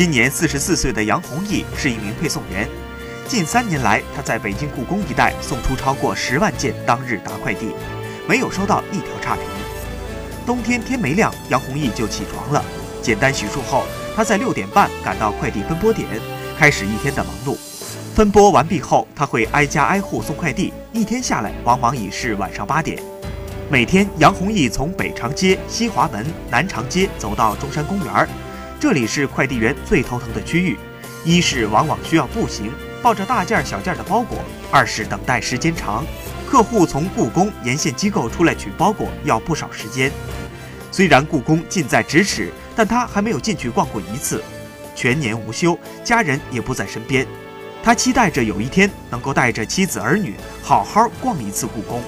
今年四十四岁的杨弘毅是一名配送员，近三年来，他在北京故宫一带送出超过十万件当日达快递，没有收到一条差评。冬天天没亮，杨弘毅就起床了，简单洗漱后，他在六点半赶到快递分拨点，开始一天的忙碌。分拨完毕后，他会挨家挨户送快递，一天下来往往已是晚上八点。每天，杨弘毅从北长街、西华门、南长街走到中山公园，这里是快递员最头疼的区域。一是往往需要步行，抱着大件小件的包裹；二是等待时间长，客户从故宫沿线机构出来取包裹要不少时间。虽然故宫近在咫尺，但他还没有进去逛过一次。全年无休，家人也不在身边，他期待着有一天能够带着妻子儿女好好逛一次故宫。